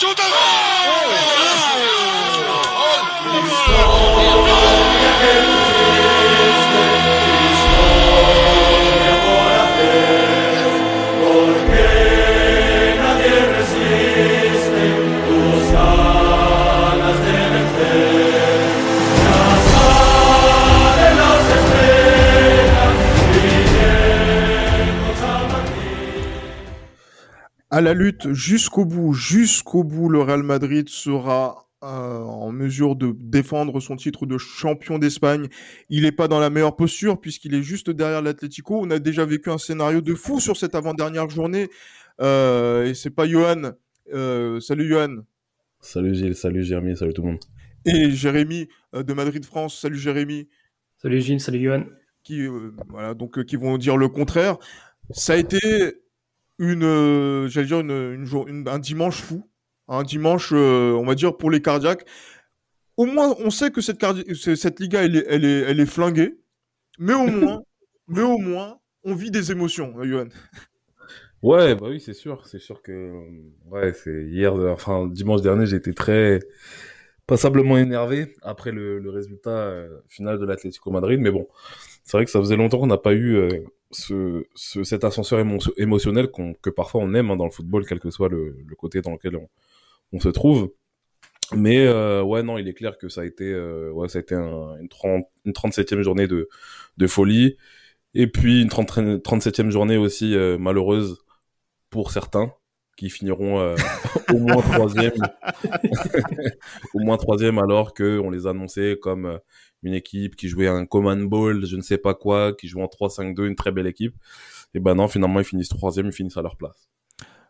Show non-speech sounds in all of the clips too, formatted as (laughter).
shooter! À la lutte jusqu'au bout, jusqu'au bout, le Real Madrid sera euh, en mesure de défendre son titre de champion d'Espagne. Il n'est pas dans la meilleure posture puisqu'il est juste derrière l'Atlético. On a déjà vécu un scénario de fou sur cette avant-dernière journée. Euh, et c'est pas Johan. Euh, salut Johan. Salut Gilles, salut Jérémy, salut tout le monde. Et Jérémy euh, de Madrid France. Salut Jérémy. Salut Gilles, salut Johan. Qui, voilà, donc, qui vont dire le contraire. Ça a été une, euh, j'allais dire une, une, un dimanche fou, un dimanche, euh, on va dire pour les cardiaques. Au moins, on sait que cette, cette Liga, elle est, elle est, elle est flinguée, mais au moins, (laughs) mais au moins, on vit des émotions, hein, Johan. Ouais, bah oui, c'est sûr, c'est sûr que, ouais, c'est hier, enfin dimanche dernier, été très passablement énervé après le, le résultat euh, final de l'Atlético Madrid, mais bon, c'est vrai que ça faisait longtemps qu'on n'a pas eu ce, ce, cet ascenseur émotionnel que parfois on aime hein, dans le football, quel que soit le, le côté dans lequel on, on se trouve. Mais euh, ouais, non, il est clair que ça a été, euh, ouais, ça a été un, une, 30, une 37e journée de, de folie. Et puis une 30, 37e journée aussi euh, malheureuse pour certains qui finiront au moins troisième, (laughs) (laughs) au moins troisième alors que on les annonçait comme une équipe qui jouait un command ball, je ne sais pas quoi, qui jouait en 3-5-2, une très belle équipe. Et ben non, finalement ils finissent troisième, ils finissent à leur place.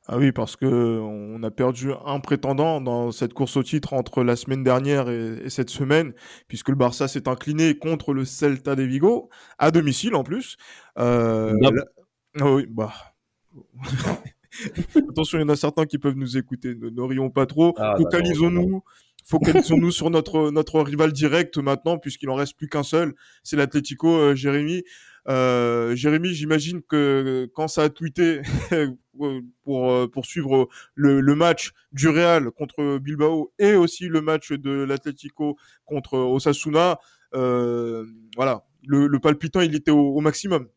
Ah oui, parce que on a perdu un prétendant dans cette course au titre entre la semaine dernière et, et cette semaine, puisque le Barça s'est incliné contre le Celta de Vigo, à domicile en plus. Euh, la... oh oui, bah. (laughs) Attention, il y en a certains qui peuvent nous écouter. Ne, rions pas trop. Ah, Focalisons-nous. Focalisons-nous sur notre notre rival direct maintenant, puisqu'il en reste plus qu'un seul. C'est l'Atlético, euh, Jérémy. Euh, Jérémy, j'imagine que quand ça a tweeté (laughs) pour euh, pour suivre le, match du Real contre Bilbao et aussi le match de l'Atlético contre Osasuna, euh, voilà, le, le, palpitant il était au, au maximum.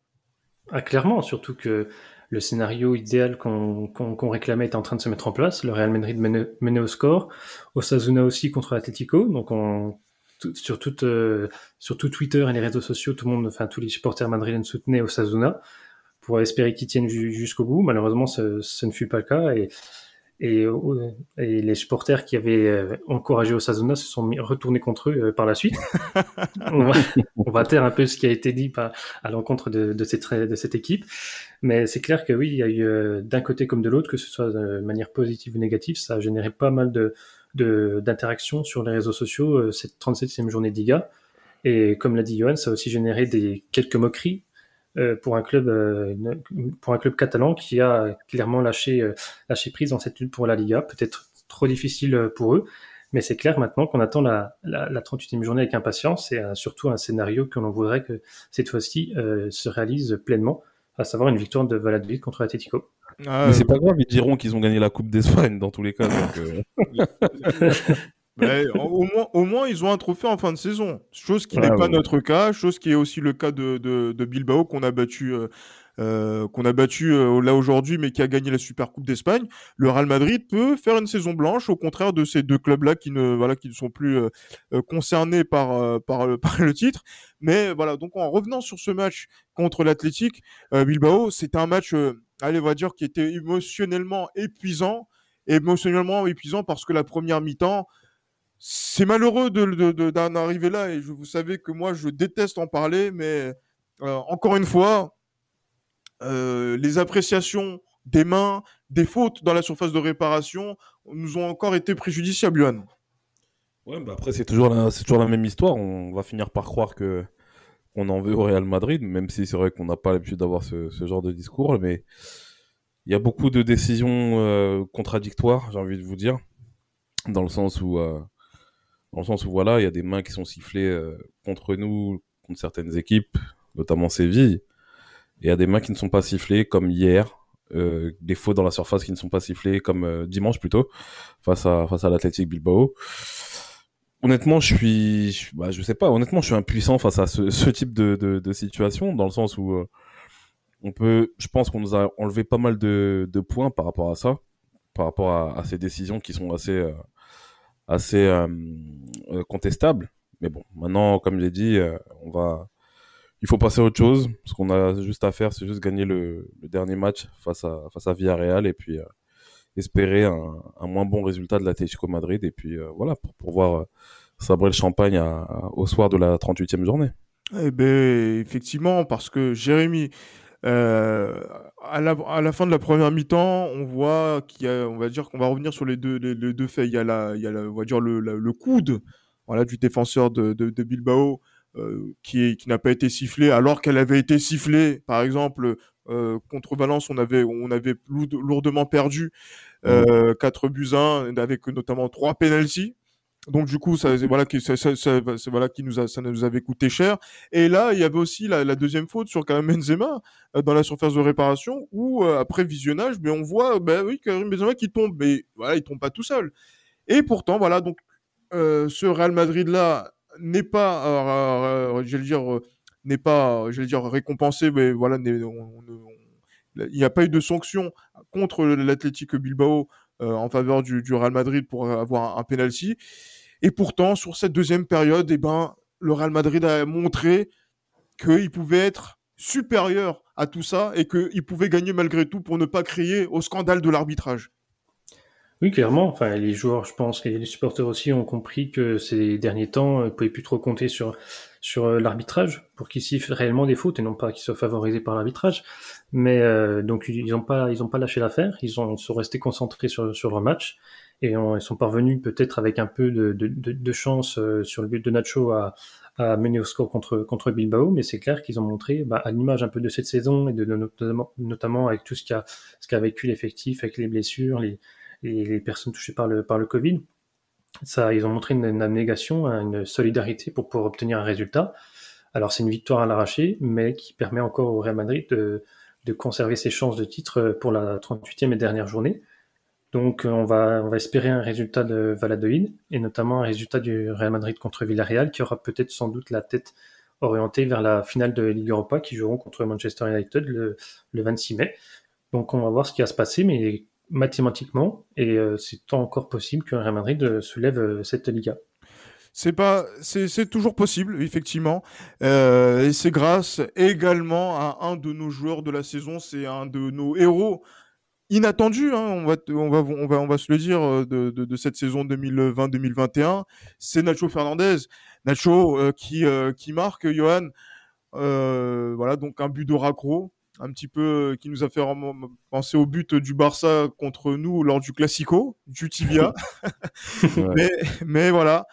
Ah, clairement, surtout que le scénario idéal qu'on qu réclamait est en train de se mettre en place. Le Real Madrid menait, au score. Osasuna aussi contre l'Atlético. Donc on, tout, euh, sur tout Twitter et les réseaux sociaux, tout le monde, enfin tous les supporters madrilènes soutenaient Osasuna pour espérer qu'ils tiennent jusqu'au bout. Malheureusement, ce, ce, ne fut pas le cas. Et et, euh, et, les supporters qui avaient euh, encouragé Osasuna se sont retournés contre eux euh, par la suite. (laughs) on, va, on, va, taire un peu ce qui a été dit par, à l'encontre de, de, cette, de cette équipe. Mais c'est clair que oui, il y a eu d'un côté comme de l'autre, que ce soit de manière positive ou négative, ça a généré pas mal de d'interactions sur les réseaux sociaux cette 37e journée d'IGA. Et comme l'a dit Johan, ça a aussi généré des quelques moqueries pour un club euh, pour un club catalan qui a clairement lâché euh, lâché prise dans cette lutte pour la Liga. Peut-être trop difficile pour eux, mais c'est clair maintenant qu'on attend la, la, la, 38e journée avec impatience et surtout un scénario que l'on voudrait que cette fois-ci se réalise pleinement, à savoir une victoire de Valladolid contre l'Atlético. Ah, mais c'est pas grave, ils diront qu'ils ont gagné la Coupe d'Espagne dans tous les cas. Donc, (laughs) (laughs) Mais, au, moins, au moins, ils ont un trophée en fin de saison. Chose qui n'est pas notre cas, chose qui est aussi le cas de, de, de Bilbao qu'on a battu, euh, euh, qu'on a battu euh, là aujourd'hui, mais qui a gagné la Super Coupe d'Espagne. Le Real Madrid peut faire une saison blanche, au contraire de ces deux clubs-là qui ne, voilà, qui ne sont plus euh, concernés par, par, (laughs) par, le titre. Mais voilà, donc en revenant sur ce match contre l'Athletic Bilbao, c'était un match, allez, on va dire, qui était émotionnellement épuisant émotionnellement épuisant parce que la première mi-temps, c'est malheureux d'en de, de, arriver là et je, vous savez que moi je déteste en parler, mais euh, encore une fois, euh, les appréciations des mains, des fautes dans la surface de réparation nous ont encore été préjudiciables, Yuan. Ouais, bah après c'est toujours la, même histoire. On va finir par croire que on en veut au Real Madrid, même si c'est vrai qu'on n'a pas l'habitude d'avoir ce, genre de discours, mais il y a beaucoup de décisions euh, contradictoires, j'ai envie de vous dire, dans le sens où dans le sens où voilà, il y a des mains qui sont sifflées euh, contre nous, contre certaines équipes, notamment Séville. Et il y a des mains qui ne sont pas sifflées, comme hier, des fautes dans la surface qui ne sont pas sifflées, comme dimanche plutôt, face à face à l'Athletic Bilbao honnêtement, je suis, bah, je sais pas, honnêtement, je suis impuissant face à ce, (laughs) ce type de, de, de, situation, dans le sens où euh, on peut, je pense qu'on nous a enlevé pas mal de, de, points par rapport à ça, par rapport à, à ces décisions qui sont assez, euh, assez euh, contestables. Mais bon, maintenant, comme j'ai dit, on va, il faut passer à autre chose. Ce qu'on a juste à faire, c'est juste gagner le, dernier match face à, face à Villarreal et puis espérer un, un, moins bon résultat de l'Atlético Madrid et puis euh, voilà pour pouvoir euh, sabrer le champagne au soir de la 38e journée. Eh ben effectivement parce que Jérémy euh, à, la, à la fin de la première mi-temps, on voit qu'il y a, on va dire qu'on va revenir sur les deux, les, deux faits. Il y a la, il y a la, on va dire le, le coude, voilà, du défenseur de, de, de Bilbao euh, qui, qui n'a pas été sifflé, alors qu'elle avait été sifflée, par exemple, euh, contre Valence, on avait, on avait lourdement perdu euh, 4 buts 1, avec notamment 3 penalties. Donc du coup, ça, voilà, qui, ça, voilà, qui nous a, ça nous avait coûté cher. Et là, il y avait aussi la, deuxième faute sur Karim Benzema euh, dans la surface de réparation, où euh, après visionnage, mais on voit, ben oui, Karim Benzema qui tombe, mais voilà, il tombe pas tout seul. Et pourtant, voilà, donc ce Real Madrid là n'est pas, je vais dire n'est pas, dire, récompensé, mais voilà, il n'y a pas eu de sanction contre l'Athletic Bilbao euh, en faveur du, Real Madrid pour avoir un, penalty. Et pourtant, sur cette deuxième période, eh ben, le Real Madrid a montré qu'il pouvait être supérieur à tout ça et qu'il pouvait gagner malgré tout pour ne pas crier au scandale de l'arbitrage. Oui, clairement. Enfin, les joueurs, je pense, et les supporters aussi ont compris que ces derniers temps, ils ne pouvaient plus trop compter sur sur euh, l'arbitrage pour qu'ils sifflent réellement des fautes et non pas qu'ils soient favorisés par l'arbitrage. Mais euh, donc ils n'ont pas pas lâché l'affaire, ils, ont, sont restés concentrés sur sur leur match et ils sont parvenus peut-être avec un peu de, chance euh, sur le but de Nacho à, mener au score contre contre Bilbao, mais c'est clair qu'ils ont montré bah, à l'image un peu de cette saison et notamment, avec tout ce qu'a vécu l'effectif avec les blessures, les, personnes touchées par le Covid ils ont montré une, abnégation, une solidarité pour pouvoir obtenir un résultat. Alors c'est une victoire à l'arraché, mais qui permet encore au Real Madrid de, de, conserver ses chances de titre pour la 38e et dernière journée. Donc on va, on va espérer un résultat de Valladolid, et notamment un résultat du Real Madrid contre Villarreal, qui aura peut-être sans doute la tête orientée vers la finale de Ligue Europa, qui joueront contre Manchester United le, le 26 mai. Donc on va voir ce qui va se passer, mais mathématiquement, et euh, c'est encore possible qu'un Real Madrid euh, soulève euh, cette Liga. C'est pas, c'est toujours possible, effectivement. et c'est grâce également à un de nos joueurs de la saison, c'est un de nos héros inattendus, hein, on, va, on, va, on, va, on va se le dire, de, de, de cette saison 2020-2021. C'est Nacho Fernandez. Nacho qui, qui marque, Johan. voilà, donc un but de raccro un petit peu euh, qui nous a fait penser au but du Barça contre nous lors du Classico, du Tibia. (laughs) (laughs) mais, mais, voilà,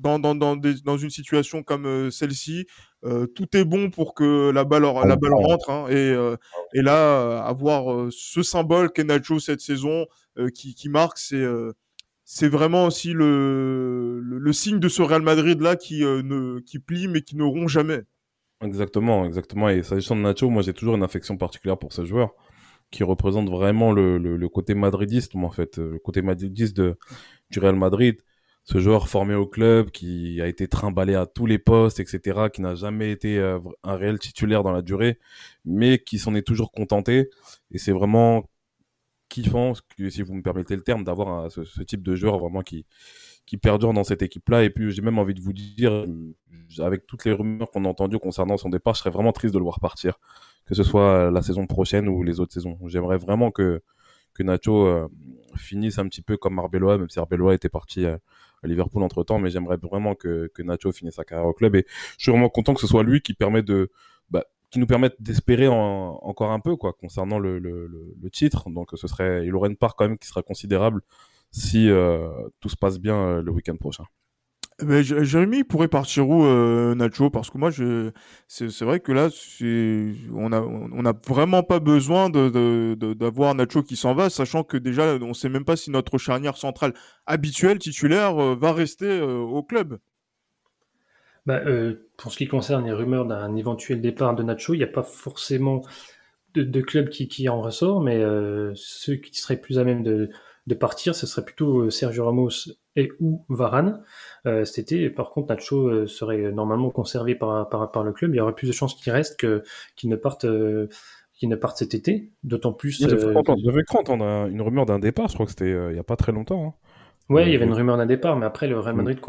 dans, dans, dans, dans, une situation comme euh, celle-ci, euh, tout est bon pour que la balle, la balle rentre. Hein, et, euh, et là, avoir ce symbole qu'est Nacho cette saison qui, qui marque, c'est c'est vraiment aussi le, le, le, signe de ce Real Madrid là qui ne qui plie mais qui ne rompt jamais. Exactement, exactement. Et s'agissant de Nacho, moi j'ai toujours une affection particulière pour ce joueur qui représente vraiment le, le, le côté madridiste, en fait, le côté madridiste de, du Real Madrid. Ce joueur formé au club, qui a été trimballé à tous les postes, etc., qui n'a jamais été euh, un réel titulaire dans la durée, mais qui s'en est toujours contenté. Et c'est vraiment kiffant, si vous me permettez le terme, d'avoir ce, type de joueur vraiment qui, perdure dans cette équipe-là. Et puis, j'ai même envie de vous dire, avec toutes les rumeurs qu'on a entendues concernant son départ, je serais vraiment triste de le voir partir, que ce soit la saison prochaine ou les autres saisons. J'aimerais vraiment que, que Nacho euh, finisse un petit peu comme Arbeloa, même si Arbeloa était parti euh, Liverpool entre temps, mais j'aimerais vraiment que, que Nacho finisse sa carrière au club. Et je suis vraiment content que ce soit lui qui permet de, bah, qui nous permette d'espérer encore un peu quoi concernant le, le, le, titre. Donc ce serait, il aurait une part quand même qui sera considérable si euh, tout se passe bien euh, le week-end prochain. Mais Jérémy pourrait partir où euh, Nacho? Parce que moi c'est vrai que là on a vraiment pas besoin d'avoir Nacho qui s'en va sachant que déjà on sait même pas si notre charnière centrale habituelle titulaire va rester au club. Bah, pour ce qui concerne les rumeurs d'un éventuel départ de Nacho, il n'y a pas forcément de, clubs qui, qui en ressort, mais ceux qui seraient plus à même de, de partir, ce serait plutôt Sergio Ramos et ou Varane cet été. Par contre, Nacho serait normalement conservé par, par, par, le club. Il y aurait plus de chances qu'il reste que qu'il ne parte qui ne partent cet été. D'autant plus. Il devait entendre une rumeur d'un départ, je crois que c'était il n'y a pas très longtemps. Hein. Ouais, il y avait une rumeur d'un départ, mais après, le Real mm. Madrid,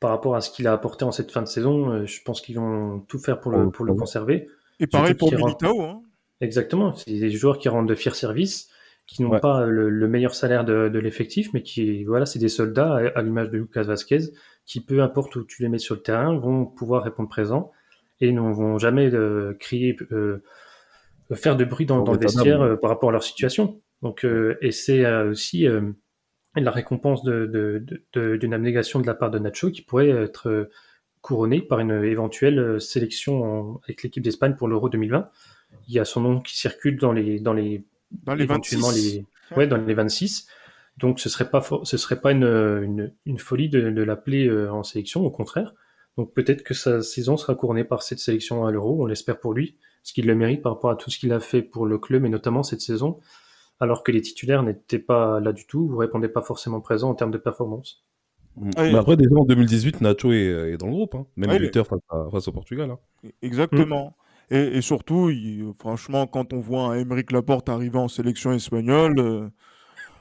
par rapport à ce qu'il a apporté en cette fin de saison, euh, je pense qu'ils vont tout faire pour le, pour le conserver. Et pareil pour Militao. Hein. Exactement. C'est des joueurs qui rendent de fiers services, qui n'ont pas le, meilleur salaire de, de l'effectif, mais qui, voilà, c'est des soldats, à, l'image de Lucas Vasquez, qui, peu importe où tu les mets sur le terrain, vont pouvoir répondre présent et ne vont jamais euh, crier, euh, faire de bruit dans, dans le vestiaire par rapport à leur situation. Donc, et c'est aussi la récompense d'une de, abnégation de la part de Nacho qui pourrait être euh, couronnée par une éventuelle euh, sélection avec l'équipe d'Espagne pour l'Euro 2020. Il y a son nom qui circule dans les dans les dans les éventuellement 26. les ouais dans les 26. Donc ce serait pas ce serait pas une, une, folie de, l'appeler euh, en sélection, au contraire. Donc peut-être que sa saison sera couronnée par cette sélection à l'Euro, on l'espère pour lui, ce qu'il le mérite par rapport à tout ce qu'il a fait pour le club et notamment cette saison alors que les titulaires n'étaient pas là du tout, vous répondez pas forcément présent en termes de performance. Mm. Mais après, déjà en 2018, Nacho est, dans le groupe, hein. même buteur face, au Portugal. Hein. Exactement. Et, surtout, franchement, quand on voit un Émeric Laporte arriver en sélection espagnole, euh,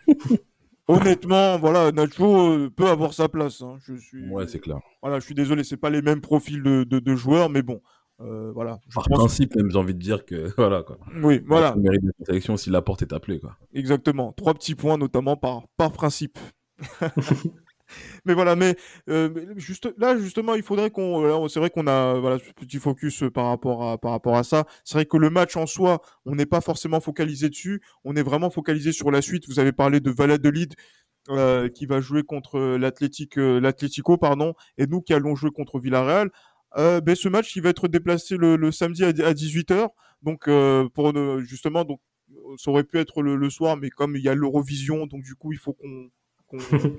(laughs) honnêtement, voilà, Nacho euh, peut avoir sa place. Hein. Je suis, ouais, c'est clair. Voilà, je suis désolé, c'est pas les mêmes profils de joueurs, mais bon, euh, voilà. Par principe, même, j'ai envie de dire que (laughs) voilà quoi. Oui, voilà. Il mérite la sélection si la porte est appelée quoi. Exactement. Trois petits points notamment par par principe. (laughs) mais voilà, mais euh, là justement, il faudrait qu'on. C'est vrai qu'on a voilà ce petit focus par rapport à par rapport à ça. C'est vrai que le match en soi, on n'est pas forcément focalisé dessus. On est vraiment focalisé sur la suite. Vous avez parlé de Valladolid. Euh, qui va jouer contre l'Atlético, pardon, et nous qui allons jouer contre Villarreal. Euh, ben, ce match il va être déplacé le, samedi à, 18h. Donc euh, pour justement donc ça aurait pu être le, soir, mais comme il y a l'Eurovision, donc du coup il faut qu'on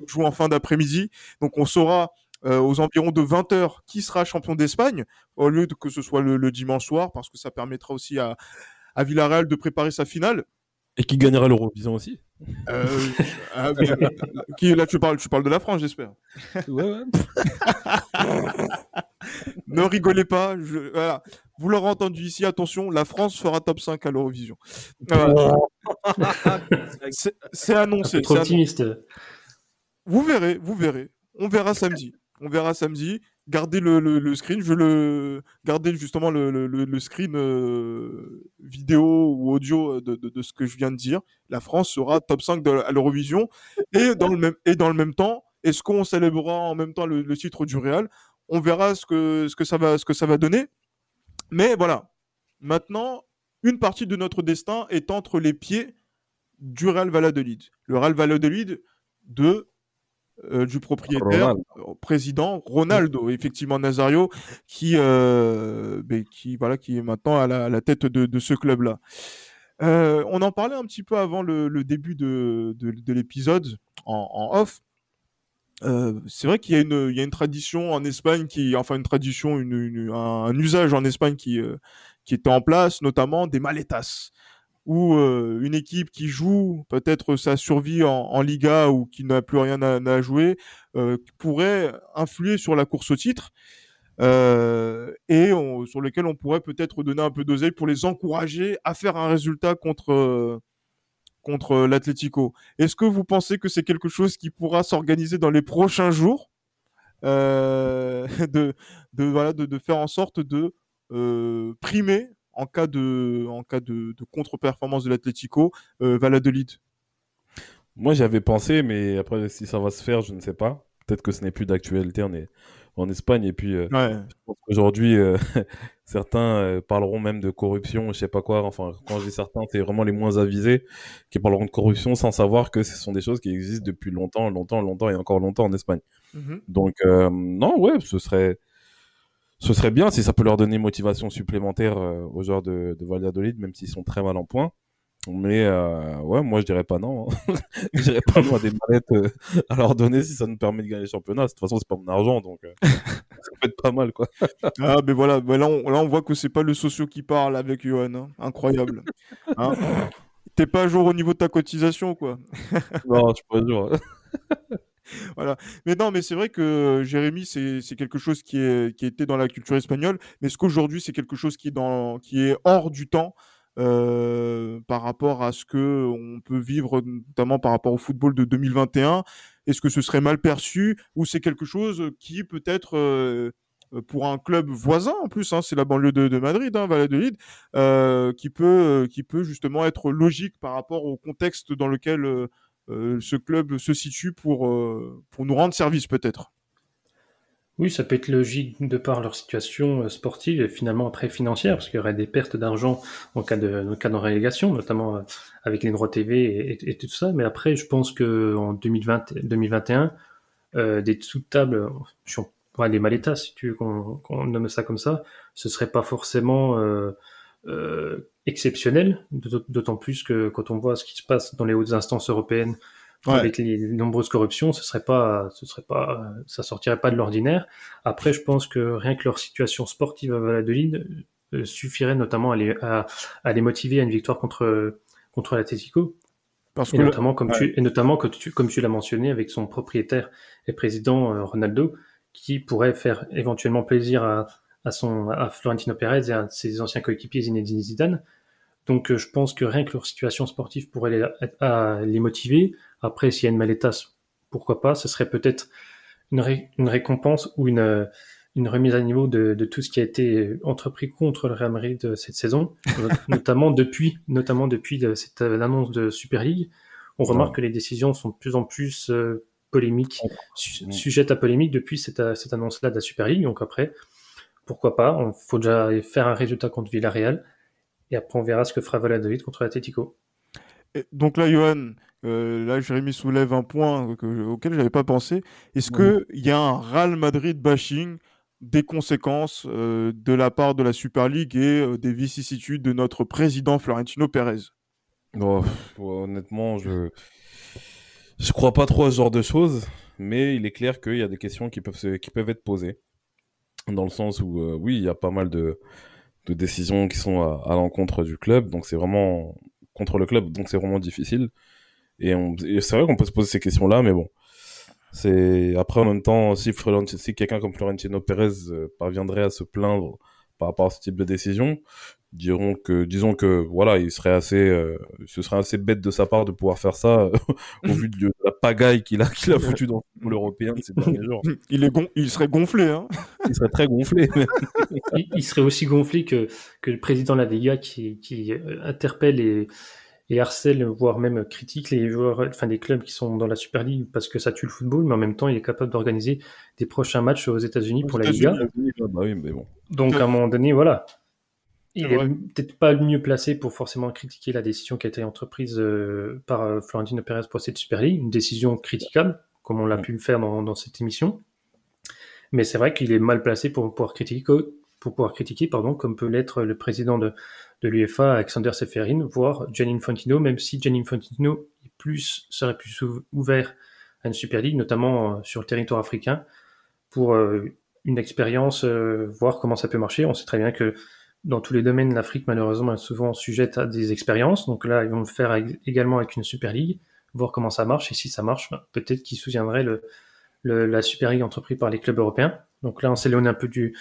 joue en fin d'après-midi. Donc on saura euh, aux environs de 20h qui sera champion d'Espagne au lieu de que ce soit le, dimanche soir parce que ça permettra aussi à, à Villarreal de préparer sa finale. Et qui gagnera l'Eurovision aussi euh, ah, (laughs) qui, Là, tu parles, tu parles de la France, j'espère. Ouais, ouais. (laughs) ne rigolez pas. Je, Vous l'aurez entendu ici, attention, la France fera top 5 à l'Eurovision. (laughs) c'est annoncé. Trop optimiste. Vous verrez, vous verrez. On verra samedi. On verra samedi gardez le, screen, je le garder justement le, screen euh, vidéo ou audio de, de, ce que je viens de dire. La France sera top 5 de, à l'Eurovision et dans le même et dans le même temps, est-ce qu'on célébrera en même temps le, titre du Real? On verra ce que ce que ça va ce que ça va donner. Mais voilà. Maintenant, une partie de notre destin est entre les pieds du Real Valladolid. Le Real Valladolid de euh, du propriétaire, euh, président Ronaldo, effectivement Nazario, qui, euh, ben, qui, voilà, qui est maintenant à la, tête de, ce club-là. on en parlait un petit peu avant le, début de, de, l'épisode en, off. c'est vrai qu'il y, a une, il y a une tradition en Espagne qui, enfin une tradition, une, un, usage en Espagne qui, qui était en place, notamment des maletas ou euh, une équipe qui joue peut-être sa survie en, Liga ou qui n'a plus rien à, jouer euh, pourrait influer sur la course au titre euh, et sur lequel on pourrait peut-être donner un peu d'oseille pour les encourager à faire un résultat contre contre l'Atlético. Est-ce que vous pensez que c'est quelque chose qui pourra s'organiser dans les prochains jours (laughs) de, de, voilà, de, de, faire en sorte de primer en cas de, en cas de, contre-performance de l'Atlético, euh, Valladolid? Moi, j'avais pensé, mais après, si ça va se faire, je ne sais pas. Peut-être que ce n'est plus d'actualité. On est en Espagne et puis euh, aujourd'hui, euh, (laughs) certains parleront même de corruption, je sais pas quoi. Enfin, quand je dis certains, c'est vraiment les moins avisés qui parleront de corruption sans savoir que ce sont des choses qui existent depuis longtemps, longtemps, longtemps et encore longtemps en Espagne. Mmh Donc, non, ouais, ce serait ce serait bien si ça peut leur donner une motivation supplémentaire euh, aux joueurs de, de Valladolid, même s'ils sont très mal en point. Mais euh, ouais, moi je dirais pas non. Hein. (laughs) je dirais pas non à des mallettes euh, à leur donner si ça nous permet de gagner le championnat. De toute façon, c'est pas mon argent, donc euh, (laughs) ça peut être pas mal quoi. (laughs) ah, mais voilà, là, on, là, on, voit que c'est pas le socio qui parle avec Johan. Hein. Incroyable. Hein T'es pas à jour au niveau de ta cotisation, quoi. non, je suis pas à jour. (laughs) voilà. Mais non, mais c'est vrai que Jérémy, c'est quelque chose qui, est, qui était dans la culture espagnole, mais ce qu'aujourd'hui, c'est quelque chose qui est, hors du temps. Euh, par rapport à ce que on peut vivre, notamment par rapport au football de 2021 Est-ce que ce serait mal perçu ou c'est quelque chose qui peut-être euh, pour un club voisin en plus, hein, c'est la banlieue de, Madrid, hein, Valladolid, euh, qui peut justement être logique par rapport au contexte dans lequel ce club se situe pour pour nous rendre service peut-être. Oui, ça peut être logique de par leur situation euh, sportive et finalement après financière, parce qu'il y aurait des pertes d'argent en cas de, en cas de relégation, notamment euh, avec les droits TV et, tout ça. Mais après, je pense que en 2020, 2021, euh, des sous-tables, ouais, des maletas, si tu veux qu'on nomme ça comme ça, ce serait pas forcément euh, euh, exceptionnel, d'autant plus que quand on voit ce qui se passe dans les hautes instances européennes avec les nombreuses corruptions, ce serait pas, ce serait pas, ça sortirait pas de l'ordinaire. Après, je pense que rien que leur situation sportive à Valladolid euh, suffirait notamment à les, à, les motiver à une victoire contre contre. Parce et notamment comme tu et notamment comme tu comme tu l'as mentionné avec son propriétaire et président euh, Ronaldo, qui pourrait faire éventuellement plaisir à, à son à Florentino Pérez et à ses anciens coéquipiers Zinedine Zidane. Donc euh, je pense que rien que leur situation sportive pourrait les, à les motiver. Après, s'il y a une malétasse, pourquoi pas? Ce serait peut-être une, une, récompense ou une, une remise à niveau de, de, tout ce qui a été entrepris contre le Real Madrid euh, cette saison, (laughs) notamment depuis, notamment depuis cette annonce de Super League. On remarque que les décisions sont de plus en plus euh, polémiques, sujettes à polémique depuis cette, cette annonce-là de la Super League. Donc après, pourquoi pas Il faut déjà faire un résultat contre Villarreal et après on verra ce que fera Valladolid contre l'Atletico. Donc là, Johan, euh, là, Jérémy soulève un point auquel je n'avais pas pensé. Est-ce qu'il y a un Real Madrid bashing des conséquences euh, de la part de la Super League et euh, des vicissitudes de notre président Florentino Pérez? Oh, Honnêtement, je ne crois pas trop à ce genre de choses, mais il est clair qu'il y a des questions qui peuvent, qui peuvent être posées. Dans le sens où, oui, il y a pas mal de, décisions qui sont à l'encontre du club, donc c'est vraiment contre le club, donc c'est vraiment difficile. Et, c'est vrai qu'on peut se poser ces questions-là, mais bon. C'est après en même temps si, si quelqu'un comme Florentino Pérez euh, parviendrait à se plaindre par rapport à ce type de décision, diront que disons que voilà, il serait assez euh, ce serait assez bête de sa part de pouvoir faire ça euh, (laughs) au vu de (laughs) la pagaille qu'il a qu'il a foutu dans le football européen ces (laughs) derniers jours. Il est il serait gonflé hein. il serait très gonflé. il, serait aussi gonflé que que le président de la Liga qui qui interpelle et et harcèle, voire même critique les joueurs, enfin des clubs qui sont dans la Super League parce que ça tue le football, mais en même temps, il est capable d'organiser des prochains matchs aux États-Unis pour la Liga. Bah oui, mais bon. Donc à un moment donné, voilà. Il est, peut-être pas le mieux placé pour forcément critiquer la décision qui a été entreprise euh, par euh, Florentino Pérez pour cette Super League, une décision critiquable, comme on l'a pu le faire dans, dans cette émission. Mais c'est vrai qu'il est mal placé pour pouvoir critiquer, pour pouvoir critiquer, pardon, comme peut l'être le président de, de l'UEFA, Alexander Seferin, voire Gianni Infantino, même si Gianni Infantino est plus, serait plus ouvert à une Super League, notamment euh, sur le territoire africain, pour euh, une expérience, voir comment ça peut marcher. On sait très bien que dans tous les domaines, l'Afrique, malheureusement, est souvent sujette à des expériences. Donc là, ils vont le faire également avec une Super League, voir comment ça marche. Et si ça marche, ben, peut-être qu'ils soutiendraient la Super League entreprise par les clubs européens. Donc là, on s'éloigne un peu du,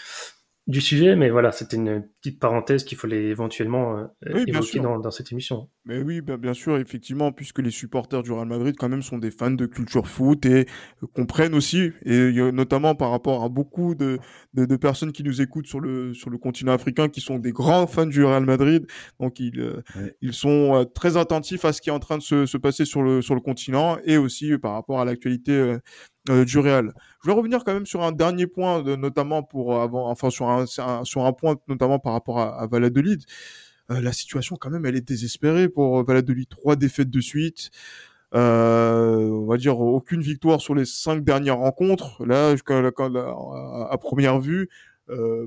du sujet, mais voilà, c'était une petite parenthèse qu'il fallait éventuellement euh, évoquer dans, dans, cette émission. Mais oui, bien, bien, sûr, effectivement, puisque les supporters du Real Madrid, quand même, sont des fans de culture foot et euh, comprennent aussi, et notamment par rapport à beaucoup de, de, de, personnes qui nous écoutent sur le, sur le continent africain, qui sont des grands fans du Real Madrid. Donc, ils, euh, ils sont euh, très attentifs à ce qui est en train de se, se passer sur le, sur le continent et aussi par rapport à l'actualité euh, du Real. Je vais revenir quand même sur un dernier point, notamment pour euh, avant, enfin sur un, sur un point notamment par rapport à, à Valladolid. Euh, la situation quand même, elle est désespérée pour Valladolid. Trois défaites de suite. on va dire aucune victoire sur les cinq dernières rencontres. Là, à, à première vue,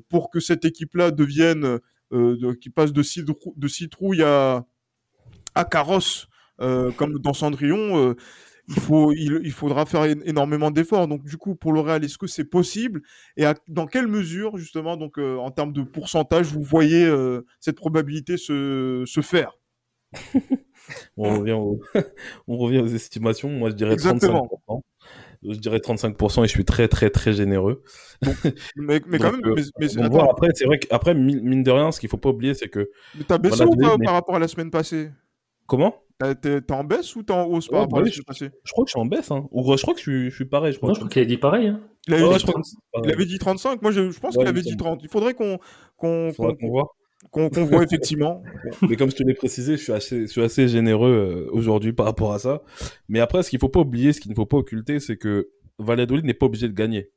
pour que cette équipe-là devienne, de, qui passe de, de citrouille à à carrosse comme dans Cendrillon il, faut, il, faudra faire énormément d'efforts. Donc, du coup, pour le Real, est-ce que c'est possible? Et dans quelle mesure, justement, donc, en termes de pourcentage, vous voyez cette probabilité se, se faire? (laughs) On, revient (laughs) on revient aux estimations. Moi, je dirais Exactement. 35% je dirais 35% et je suis très très très généreux. mais, (laughs) mais quand même, euh, mais, après, c'est vrai qu'après, mine de rien, ce qu'il faut pas oublier, c'est que. Mais t'as baissé ou pas par rapport à la semaine passée? Comment? T'es en baisse ou t'es en hausse par rapport à passée Je crois que je suis en baisse, hein. Ou je crois que je suis, je suis pareil. Je crois, non, je crois qu'il a dit pareil. Hein. Il, avait dit 30... il, avait dit 35. Moi, je, je pense qu'il avait dit 30. Il faudrait qu'on qu'on voit qu'on voit effectivement. (laughs) Mais comme je te l'ai précisé, je suis assez, je suis assez généreux euh, aujourd'hui par rapport à ça. Mais après, ce qu'il faut pas oublier, ce qu'il ne faut pas occulter, c'est que Valladolid n'est pas obligé de gagner.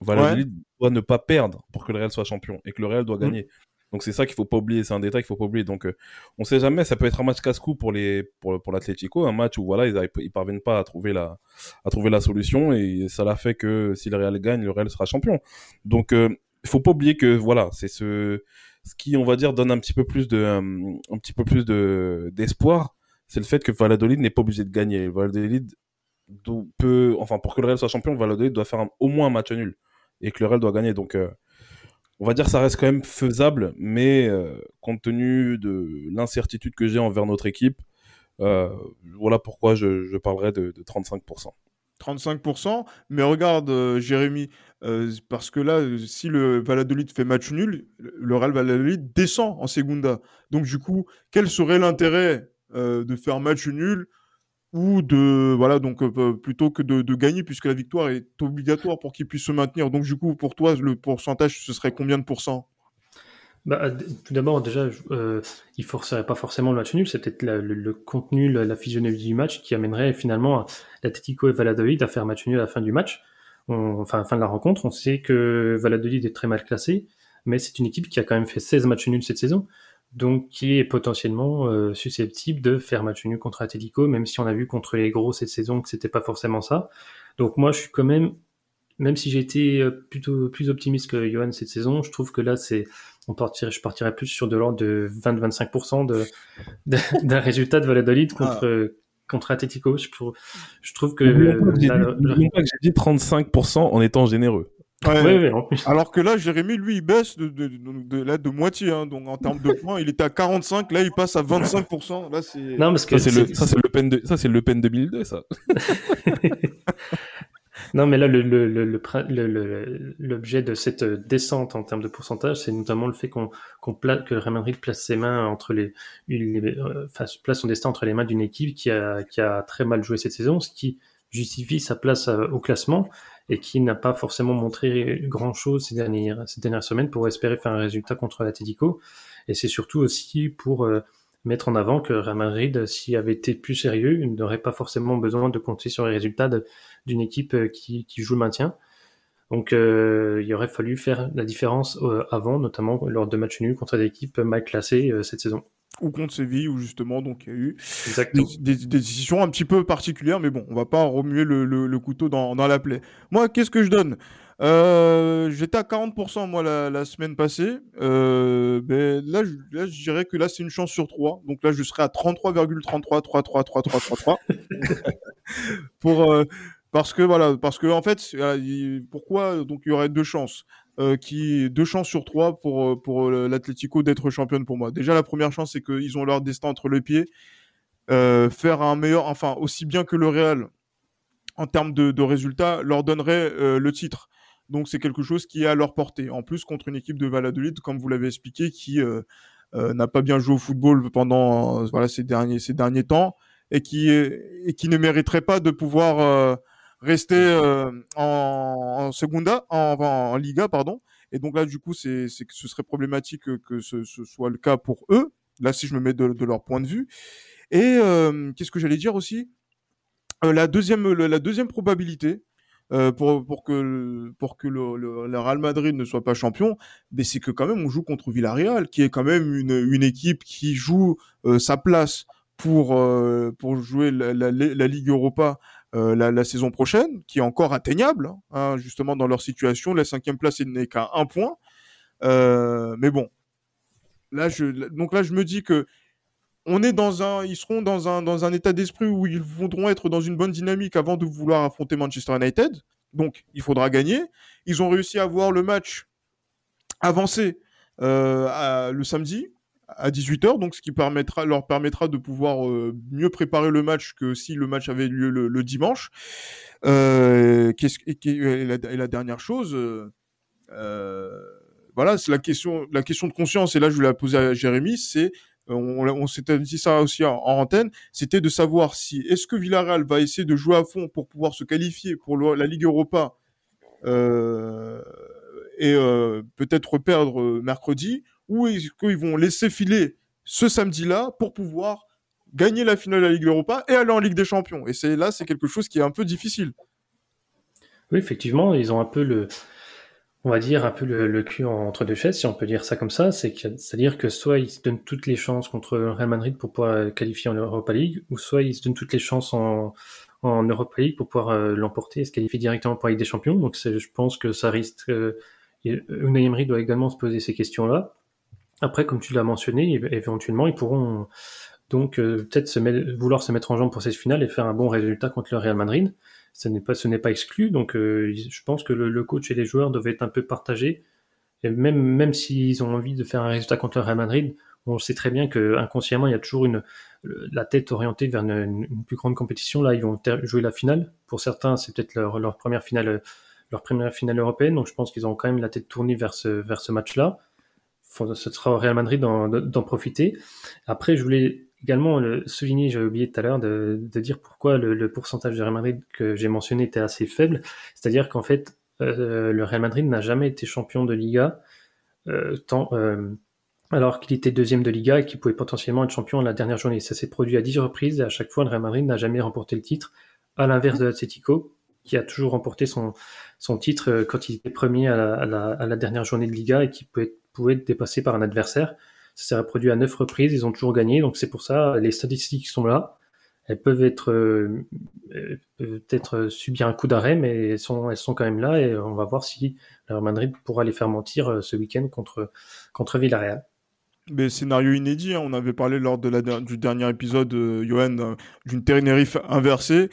Valladolid doit ne pas perdre pour que le Real soit champion et que le Real doit mm. gagner. Donc c'est ça qu'il faut pas oublier, c'est un détail qu'il faut pas oublier. Donc euh, on sait jamais, ça peut être un match casse-cou pour les pour, pour l'Atlético, un match où voilà ils, ils parviennent pas à trouver la à trouver la solution et ça l'a fait que si le Real gagne, le Real sera champion. Donc euh, il faut pas oublier que voilà, c'est ce ce qui, on va dire, donne un petit peu plus de, euh, un petit peu plus de d'espoir, c'est le fait que Valladolid n'est pas obligé de gagner. Valladolid peut, enfin, pour que le Real soit champion, Valladolid doit faire au moins un match nul et que le Real doit gagner. Donc, euh, on va dire que ça reste quand même faisable, mais euh, compte tenu de l'incertitude que j'ai envers notre équipe, voilà pourquoi je, parlerai de, de 35%. 35%. Mais regarde, euh, Jérémy, euh, parce que là, si le Valladolid fait match nul, le Real Valladolid descend en Segunda. Donc, du coup, quel serait l'intérêt euh, de faire match nul ou de voilà donc plutôt que de, gagner puisque la victoire est obligatoire pour qu'il puisse se maintenir. Donc du coup pour toi le pourcentage ce serait combien de pourcents? Bah, tout d'abord, déjà, euh, il forcerait pas forcément le match nul, c'est peut-être le, contenu, la, physionomie du match qui amènerait finalement l'Atletico et Valladolid à faire match nul à la fin du match, enfin la fin de la rencontre. On sait que Valladolid est très mal classé, mais c'est une équipe qui a quand même fait 16 matchs nuls cette saison, donc qui est potentiellement euh, susceptible de faire match nul contre Atletico, même si on a vu contre les gros cette saison que c'était pas forcément ça. Donc moi, je suis quand même même si j'ai été euh, plutôt plus optimiste que Johan cette saison, je trouve que là, c'est, on partirait, je partirais plus sur de l'ordre de 20-25% de, d'un résultat de Valladolid ah. contre, contre Atletico. Je, je trouve que. J'ai dit 35% en étant généreux. Ouais, Alors que là, Jérémy, lui, il baisse de, de, de, là, de moitié. Hein. Donc, en termes de (laughs) points, il était à 45. Là, il passe à 25%. Là, c'est. Non, parce que. Ça, c'est le, ça, c'est le Pen de, ça, c'est le Pen 2002, ça. (laughs) Non, mais là, l'objet de cette descente en termes de pourcentage, c'est notamment le fait qu'on, que le Real Madrid place ses mains entre les, euh, place son destin entre les mains d'une équipe qui a, qui a très mal joué cette saison, ce qui justifie sa place euh, au classement et qui n'a pas forcément montré grand chose ces dernières, ces dernières semaines pour espérer faire un résultat contre l'Atletico. Et c'est surtout aussi pour euh, mettre en avant que Real Madrid, s'il avait été plus sérieux, n'aurait pas forcément besoin de compter sur les résultats d'une équipe euh, qui, joue le maintien. Donc euh, il aurait fallu faire la différence avant, notamment lors de matchs nuls contre des équipes mal classées cette saison. Ou contre Séville, où justement donc il y a eu des, des, décisions un petit peu particulières, mais bon, on va pas remuer le, le, couteau dans, dans, la plaie. Moi, qu'est-ce que je donne? Euh, J'étais à 40% moi la, la semaine passée. Euh, ben, là, je, là, je dirais que là, c'est une chance sur 3. Donc là, je serai à 33,33, 33, 33, 33, pour euh, parce que voilà, parce que en fait, pourquoi donc il y aurait deux chances, euh, qui deux chances sur trois pour euh, pour euh, l'Atlético d'être championne pour moi. Déjà la première chance c'est qu'ils ont leur destin entre les pieds, euh, faire un meilleur, enfin aussi bien que le Real en termes de, résultats leur donnerait le titre. Donc c'est quelque chose qui est à leur portée. En plus contre une équipe de Valladolid, comme vous l'avez expliqué, qui n'a pas bien joué au football pendant voilà ces derniers ces derniers temps et qui et qui ne mériterait pas de pouvoir rester euh, en, en, Segunda, en, en, Liga, pardon. Et donc là, du coup, c'est que ce serait problématique que, ce, ce, soit le cas pour eux. Là, si je me mets de, de leur point de vue. Et euh, qu'est-ce que j'allais dire aussi? Euh, La deuxième, la deuxième probabilité. Pour, pour que pour que le, le, Real Madrid ne soit pas champion, mais c'est que quand même on joue contre Villarreal, qui est quand même une, une équipe qui joue sa place pour pour jouer la, la, la Ligue Europa euh, la, saison prochaine, qui est encore atteignable, hein, justement dans leur situation. La cinquième place n'est qu'à un point. Euh, mais bon, là je, donc là je me dis que on est dans un, ils seront dans un, dans un état d'esprit où ils voudront être dans une bonne dynamique avant de vouloir affronter Manchester United. Donc, il faudra gagner. Ils ont réussi à voir le match avancer euh, le samedi à 18h, donc ce qui leur permettra de pouvoir euh, mieux préparer le match que si le match avait lieu le, dimanche. Euh, et, la, dernière chose, voilà, c'est la question, de conscience, et là je voulais la poser à Jérémy, c'est on, s'était dit ça aussi en, antenne, c'était de savoir si est-ce que Villarreal va essayer de jouer à fond pour pouvoir se qualifier pour la Ligue Europa euh, et euh, peut-être perdre euh, mercredi, ou est-ce qu'ils vont laisser filer ce samedi-là pour pouvoir gagner la finale de la Ligue Europa et aller en Ligue des Champions. Et c'est là, c'est quelque chose qui est un peu difficile. Oui, effectivement, ils ont un peu le, on va dire, un peu le, cul entre deux chaises, si on peut dire ça comme ça. C'est-à-dire que soit ils se donnent toutes les chances contre Real Madrid pour pouvoir qualifier en Europa League, ou soit ils se donnent toutes les chances en, en Europa League pour pouvoir euh, l'emporter et se qualifier directement pour la Ligue des Champions. Donc je pense que ça risque. Euh, Emery doit également se poser ces questions-là. Après, comme tu l'as mentionné, éventuellement, ils pourront donc euh, peut-être vouloir se mettre en jambe pour cette finale et faire un bon résultat contre le Real Madrid ce n'est pas, ce n'est pas exclu. Donc, euh, je pense que le, coach et les joueurs doivent être un peu partagés. Et même, même s'ils ont envie de faire un résultat contre le Real Madrid, on sait très bien que inconsciemment, il y a toujours une, la tête orientée vers une, plus grande compétition. Là, ils vont jouer la finale. Pour certains, c'est peut-être leur, leur, première finale, leur première finale européenne. Donc, je pense qu'ils ont quand même la tête tournée vers ce, vers ce match-là. Ce sera au Real Madrid d'en profiter. Après, je voulais également le souligner, j'ai oublié tout à l'heure de, dire pourquoi le, pourcentage de Real Madrid que j'ai mentionné était assez faible. C'est-à-dire qu'en fait, euh, le Real Madrid n'a jamais été champion de Liga, euh, tant, euh, alors qu'il était deuxième de Liga et qu'il pouvait potentiellement être champion la dernière journée. Ça s'est produit à dix reprises et à chaque fois, le Real Madrid n'a jamais remporté le titre, à l'inverse de l'Atletico, qui a toujours remporté son, titre quand il était premier à la, dernière journée de Liga et qui pouvait, pouvait être dépassé par un adversaire. Ça s'est reproduit à neuf reprises, ils ont toujours gagné, donc c'est pour ça, les statistiques sont là. Elles peuvent être euh, euh, peut-être subir un coup d'arrêt, mais elles sont, elles sont quand même là et on va voir si le Madrid pourra les faire mentir euh, ce week-end contre, contre Villarreal. Mais scénario inédit, hein. on avait parlé lors de la, du dernier épisode, Johan, d'une Tenerife inversée.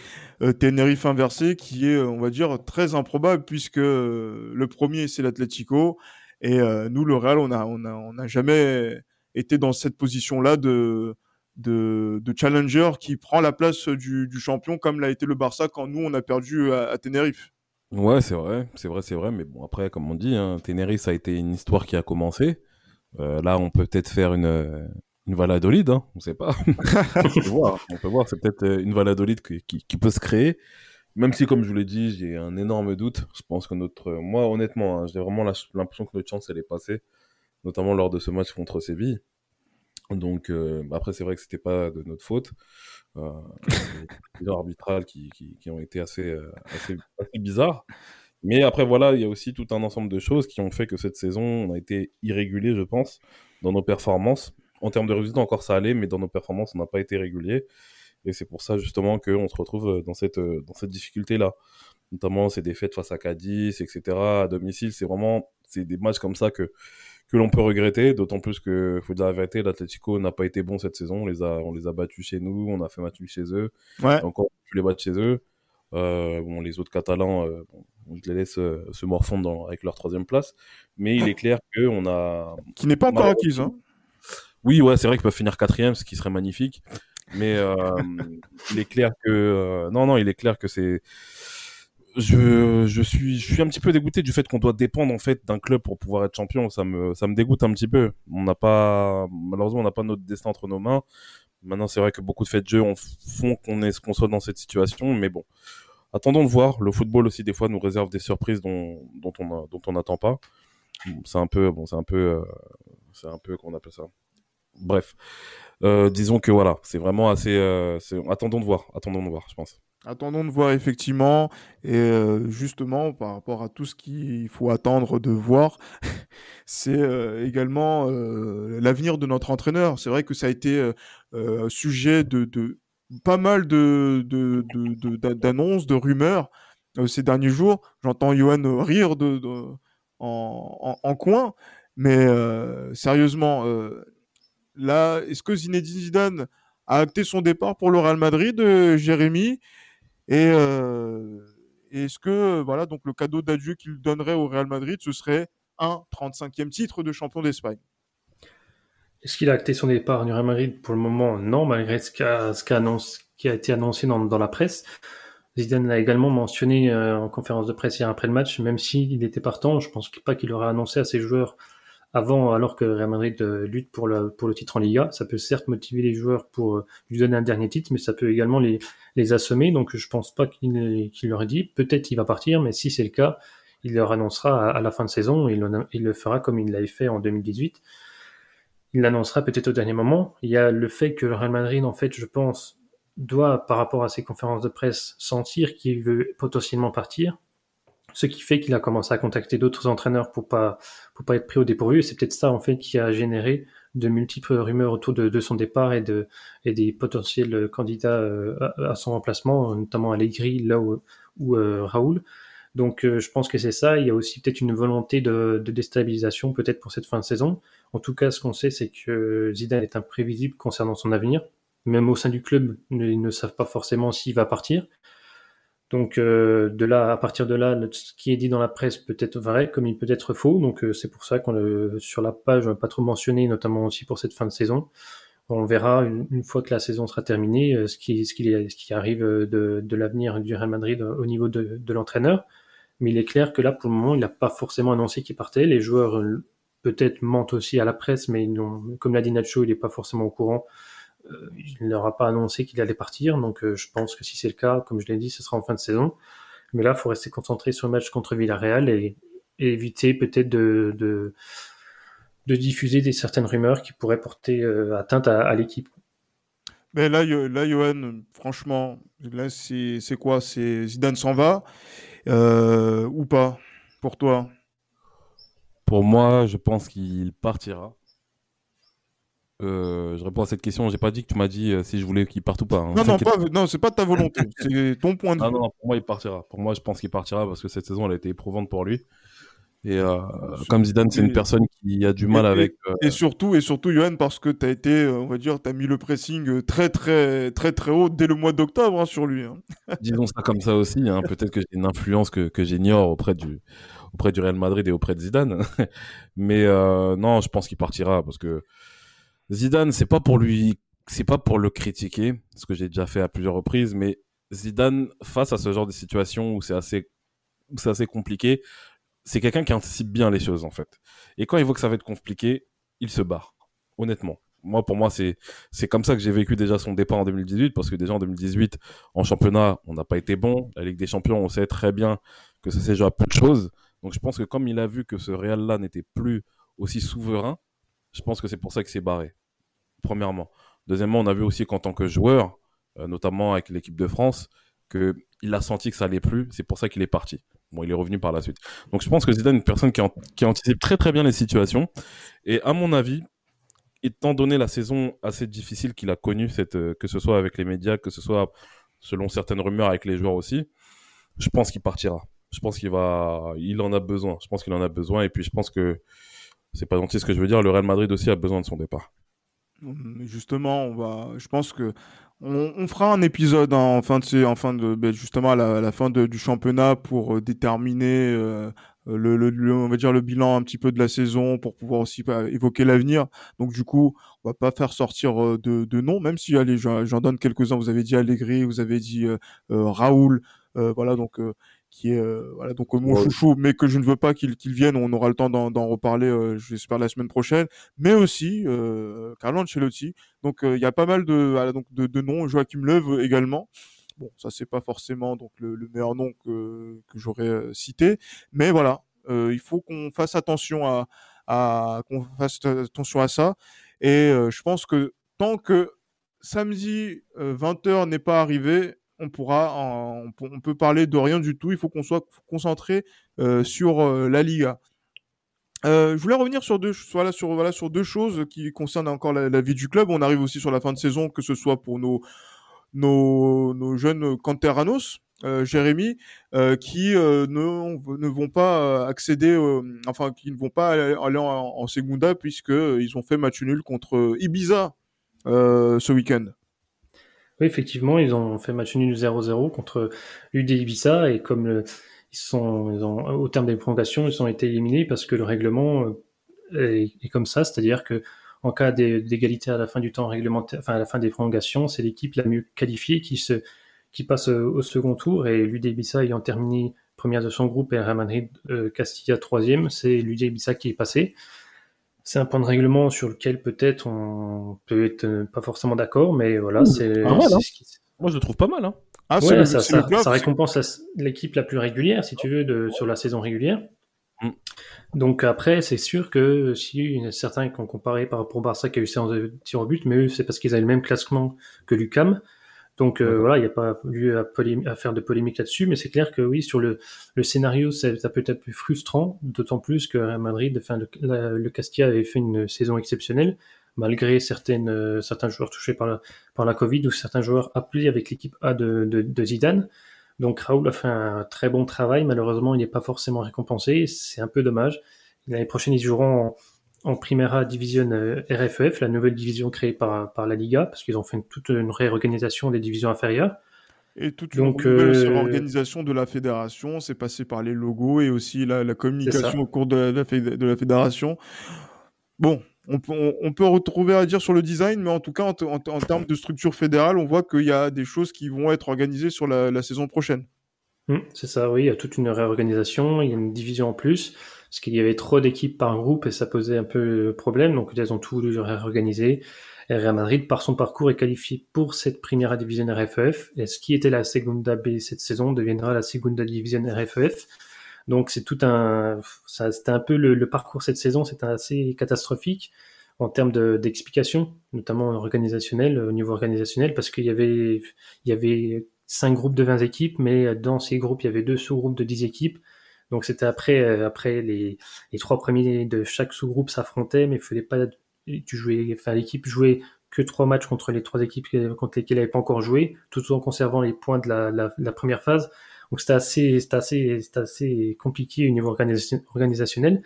Tenerife inversée qui est, on va dire, très improbable puisque le premier c'est l'Atlético et nous, le Real, on n'a on a, on a jamais était dans cette position-là de, de, challenger qui prend la place du, champion comme l'a été le Barça quand nous on a perdu à, Tenerife. Ouais, c'est vrai, c'est vrai, c'est vrai, mais bon après comme on dit, hein, Tenerife ça a été une histoire qui a commencé. Euh, là, on peut peut-être faire une une Valladolid, hein, on sait pas. (laughs) on peut voir, voir, c'est peut-être euh, une Valladolid qui, qui, peut se créer. Même si, comme je vous l'ai dit, j'ai un énorme doute. Je pense que notre, moi, honnêtement, hein, j'ai vraiment l'impression que notre chance elle est passée notamment lors de ce match contre Séville. Donc euh, bah, après c'est vrai que c'était pas de notre faute. Euh, (laughs) des arbitrales qui, ont été assez, euh, assez, assez, bizarres. Mais après voilà, il y a aussi tout un ensemble de choses qui ont fait que cette saison on a été irrégulier, je pense, dans nos performances. En termes de résultats encore ça allait, mais dans nos performances on n'a pas été régulier. Et c'est pour ça justement qu'on se retrouve dans cette, dans cette difficulté là. Notamment ces défaites face à Cadiz, etc. À domicile, c'est vraiment c'est des matchs comme ça que que l'on peut regretter, d'autant plus que, faut dire la vérité, l'Atletico n'a pas été bon cette saison. On les a, on les a battus chez nous, on a fait match chez eux. Ouais. Encore plus les battre chez eux. Euh, bon, les autres Catalans, euh, je les laisse euh, se morfondre avec leur troisième place. Mais il est clair que on a. Qui n'est pas encore acquise, hein. Oui, ouais, c'est vrai qu'ils peuvent finir quatrième, ce qui serait magnifique. Mais il est clair que non, non, il est clair que c'est je, je suis je suis un petit peu dégoûté du fait qu'on doit dépendre en fait d'un club pour pouvoir être champion. Ça me ça me dégoûte un petit peu. On n'a pas malheureusement on n'a pas notre destin entre nos mains. Maintenant c'est vrai que beaucoup de faits de jeu font qu'on est qu'on soit dans cette situation. Mais bon attendons de voir. Le football aussi des fois nous réserve des surprises dont dont on dont on n'attend pas. C'est un peu bon c'est un peu euh, c'est un peu qu'on appelle ça? Bref. euh, disons que voilà c'est vraiment assez euh, attendons de voir attendons de voir je pense Attendons de voir effectivement, et euh, justement par rapport à tout ce qu'il faut attendre de voir, (laughs) c'est euh, également euh, l'avenir de notre entraîneur. C'est vrai que ça a été sujet de, de, pas mal de, d'annonces, de, rumeurs ces derniers jours. J'entends Johan rire de, en, en, coin, mais sérieusement, est-ce que Zinedine Zidane a acté son départ pour le Real Madrid, Jérémy? Et est-ce que voilà donc le cadeau d'adieu qu'il donnerait au Real Madrid, ce serait un 35e titre de champion d'Espagne? Est-ce qu'il a acté son départ du Real Madrid? Pour le moment, non, malgré ce, qui a été annoncé dans, la presse. Zidane l'a également mentionné euh, en conférence de presse hier après le match, même s'il était partant, je pense pas qu'il aurait annoncé à ses joueurs avant, alors que Real Madrid euh, lutte pour le, pour le titre en Liga. Ça peut certes motiver les joueurs pour euh, lui donner un dernier titre, mais ça peut également les, les assommer. Donc je pense pas qu'il qu leur ait dit. Peut-être qu'il va partir, mais si c'est le cas, il leur annoncera à, la fin de saison. Il, il le fera comme il l'avait fait en 2018. Il l'annoncera peut-être au dernier moment. Il y a le fait que Real Madrid, en fait, je pense, doit, par rapport à ses conférences de presse, sentir qu'il veut potentiellement partir ce qui fait qu'il a commencé à contacter d'autres entraîneurs pour pas pour pas être pris au dépourvu. Et c'est peut-être ça en fait qui a généré de multiples rumeurs autour de, son départ et de et des potentiels candidats euh, à, son remplacement, notamment Allegri là où, ou euh, Raoul. Donc euh, je pense que c'est ça. Il y a aussi peut-être une volonté de, de déstabilisation peut-être pour cette fin de saison. En tout cas, ce qu'on sait, c'est que Zidane est imprévisible concernant son avenir. Même au sein du club, ils ne savent pas forcément s'il va partir. Donc euh, de là, à partir de là, ce qui est dit dans la presse peut être vrai, comme il peut être faux. Donc euh, c'est pour ça qu'on le sur la page, on pas trop mentionné, notamment aussi pour cette fin de saison. On verra une, fois que la saison sera terminée euh, ce qui ce qui, arrive de, de l'avenir du Real Madrid au niveau de, de l'entraîneur. Mais il est clair que là, pour le moment, il n'a pas forcément annoncé qu'il partait. Les joueurs peut-être mentent aussi à la presse, mais comme l'a dit Nacho, il n'est pas forcément au courant euh, il n'aura pas annoncé qu'il allait partir, donc euh, je pense que si c'est le cas, comme je l'ai dit, ce sera en fin de saison. Mais là, il faut rester concentré sur le match contre Villarreal et, éviter peut-être de, de, diffuser des certaines rumeurs qui pourraient porter euh, atteinte à, l'équipe. Mais là, là, Johan, franchement, là, c'est quoi? C'est Zidane s'en va ou pas pour toi? Pour moi, je pense qu'il partira. Euh, je réponds à cette question. J'ai pas dit que tu m'as dit euh, si je voulais qu'il parte ou pas. Hein. Non, non, pas, non, c'est pas ta volonté. (laughs) c'est ton point de vue. non, pour moi, il partira. Pour moi, je pense qu'il partira parce que cette saison, elle a été éprouvante pour lui. Et euh, comme Zidane, c'est une personne qui a du mal avec. Et surtout, et surtout, Johan, parce que tu as été, on va dire, tu as mis le pressing très, très, très, très haut dès le mois d'octobre hein, sur lui. Hein. (laughs) Disons ça comme ça aussi. Peut-être que j'ai une influence que, que j'ignore auprès du, auprès du Real Madrid et auprès de Zidane. (laughs) Mais non, je pense qu'il partira parce que Zidane, c'est pas pour lui, c'est pas pour le critiquer, ce que j'ai déjà fait à plusieurs reprises, mais Zidane, face à ce genre de situation où c'est assez, c'est assez compliqué, c'est quelqu'un qui anticipe bien les choses, en fait. Et quand il voit que ça va être compliqué, il se barre. Honnêtement. Moi, pour moi, c'est, c'est comme ça que j'ai vécu déjà son départ en 2018, parce que déjà en 2018, en championnat, on n'a pas été bon. La Ligue des Champions, on sait très bien que ça s'est joué à peu de choses. Donc, je pense que comme il a vu que ce Real-là n'était plus aussi souverain, je pense que c'est pour ça qu'il s'est barré premièrement. Deuxièmement, on a vu aussi qu'en tant que joueur, euh, notamment avec l'équipe de France, qu'il a senti que ça allait plus. C'est pour ça qu'il est parti. Bon, il est revenu par la suite. Donc je pense que Zidane est une personne qui, anticipe très très bien les situations. Et à mon avis, étant donné la saison assez difficile qu'il a connue, euh, que ce soit avec les médias, que ce soit selon certaines rumeurs avec les joueurs aussi, je pense qu'il partira. Je pense qu'il va, il en a besoin. Je pense qu'il en a besoin. Et puis je pense que c'est pas gentil ce que je veux dire. Le Real Madrid aussi a besoin de son départ. Justement, on va, je pense que on, fera un épisode en fin de, en fin de ben, justement à la, fin du championnat pour euh, déterminer euh, le, on va dire le bilan un petit peu de la saison pour pouvoir aussi évoquer l'avenir. Donc du coup, on va pas faire sortir euh, de, de noms, même si allez, j'en donne quelques-uns. Vous avez dit Allegri, vous avez dit Raoul, voilà donc qui est euh, voilà donc mon chouchou, mais que je ne veux pas qu'il vienne. On aura le temps d'en reparler, euh, j'espère la semaine prochaine. Mais aussi euh, Carlo Ancelotti. Donc euh, il y a pas mal de donc de, de noms. Joachim Löw également. Bon, ça c'est pas forcément donc le, le meilleur nom que que j'aurais cité, mais voilà, il faut qu'on fasse attention à, à qu'on fasse attention à ça. Et je pense que tant que samedi 20h n'est pas arrivé, on pourra, on, peut parler de rien du tout. Il faut qu'on soit concentré euh, sur euh, la Liga. Euh, je voulais revenir sur deux, sur, voilà, sur deux choses qui concernent encore la, vie du club. On arrive aussi sur la fin de saison, que ce soit pour nos, nos, jeunes canteranos Jérémy, qui ne, ne, vont pas accéder, enfin qui ne vont pas aller, en, en, Segunda puisque ils ont fait match nul contre Ibiza ce week-end. Effectivement, ils ont fait match nul 0-0 contre l'UD Ibiza et comme au terme des prolongations, ils ont été éliminés parce que le règlement est, est comme ça, c'est-à-dire que en cas d'égalité à la fin du temps réglementaire, enfin à la fin des prolongations, c'est l'équipe la mieux qualifiée qui se qui passe au second tour et l'UD Ibiza ayant terminé première de son groupe et Real euh, Castilla troisième, c'est l'UD Ibiza qui est passé. C'est un point de règlement sur lequel peut-être on peut être euh, pas forcément d'accord, mais voilà, c'est. Hein. Moi, je le trouve pas mal. Hein. Ah, ouais, ça, ça, ça, récompense l'équipe la plus régulière, si tu veux, de, sur la saison régulière. Mm. Donc après, c'est sûr que si certains qui ont comparé par rapport au Barça qui a eu séance de tir au but, mais eux, c'est parce qu'ils avaient le même classement que l'UCAM. Donc euh, voilà, il n'y a pas lieu à, faire de polémique là-dessus, mais c'est clair que oui, sur le, le scénario, ça, peut être plus frustrant, d'autant plus que Real Madrid, enfin, le, le Castilla avait fait une saison exceptionnelle, malgré certaines, euh, certains joueurs touchés par la, par la Covid ou certains joueurs appelés avec l'équipe A de, de, de Zidane. Donc Raoul a fait un très bon travail. Malheureusement, il n'est pas forcément récompensé. C'est un peu dommage. L'année prochaine, ils joueront en, Primera Division RFEF, euh, la nouvelle division créée par, par la Liga, parce qu'ils ont fait toute une réorganisation des divisions inférieures. Et toute une Donc, euh, réorganisation de la fédération, c'est passé par les logos et aussi la, communication au cours de la, de la fédération. Bon, on peut, retrouver à dire sur le design, mais en tout cas, en, termes de structure fédérale, on voit qu'il y a des choses qui vont être organisées sur la, saison prochaine. Mmh, c'est ça, oui, il y a toute une réorganisation, il y a une division en plus, parce qu'il y avait trop d'équipes par groupe et ça posait un peu problème, donc ils ont tout voulu réorganiser. Et Real Madrid, par son parcours, est qualifié pour cette première division RFEF, et ce qui était la Segunda B cette saison deviendra la Segunda Division RFEF. Donc c'est tout un, c'était un peu le, parcours cette saison, c'était assez catastrophique en termes d'explication, notamment organisationnel, au niveau organisationnel, parce qu'il y avait, il cinq groupes de 20 équipes, mais dans ces groupes, il y avait deux sous-groupes de 10 équipes. Donc c'était après, après les, les trois premiers de chaque sous-groupe s'affrontaient, mais il fallait pas, tu jouais, enfin l'équipe jouait que trois matchs contre les trois équipes contre lesquelles elle n'avait pas encore joué, tout en conservant les points de la, la première phase. Donc c'était assez, assez, assez compliqué au niveau organisationnel.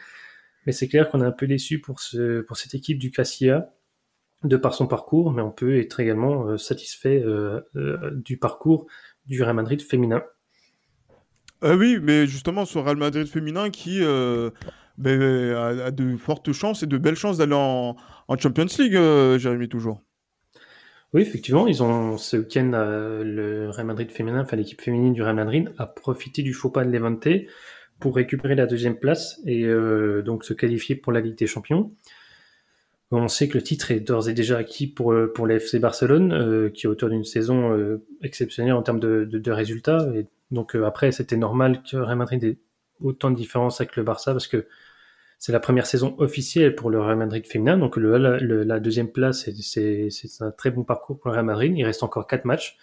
Mais c'est clair qu'on est un peu déçu pour, ce, pour cette équipe du Cassia de par son parcours, mais on peut être également euh, satisfait euh, euh, du parcours du Real Madrid féminin. Oui, mais justement sur Real Madrid féminin qui ben, a, de fortes chances et de belles chances d'aller en, Champions League, Jérémy toujours. Oui, effectivement, ils ont ce week-end euh, le Real Madrid féminin, enfin l'équipe féminine du Real Madrid a profité du faux pas de Levante pour récupérer la deuxième place et euh, donc se qualifier pour la Ligue des Champions. On sait que le titre est d'ores et déjà acquis pour euh, pour l'FC Barcelone, qui est autour d'une saison exceptionnelle en termes de résultats. Et donc après, c'était normal que Real Madrid ait autant de différence avec le Barça parce que c'est la première saison officielle pour le Real Madrid féminin. Donc le, la deuxième place, c'est un très bon parcours pour le Real Madrid. Il reste encore quatre matchs.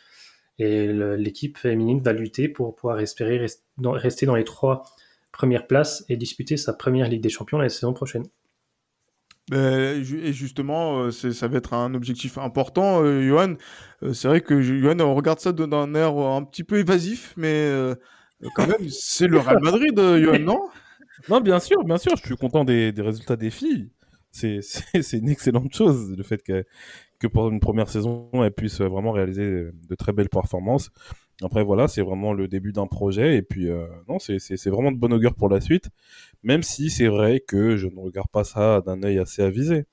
Et l'équipe féminine va lutter pour pouvoir espérer rester dans les trois premières places et disputer sa première Ligue des Champions la saison prochaine. Ben, et justement, euh, ça va être un objectif important, euh, Johan. Euh, c'est vrai que Johan, on regarde ça d'un air un petit peu évasif, mais quand même, c'est le Real Madrid, Johan, non? Non, bien sûr, bien sûr, je suis content des, résultats des filles. C'est une excellente chose, le fait que, que pour une première saison, elles puissent vraiment réaliser de très belles performances. Après, voilà, c'est vraiment le début d'un projet. Et puis, euh, non, c'est vraiment de bon augure pour la suite. Même si c'est vrai que je ne regarde pas ça d'un œil assez avisé.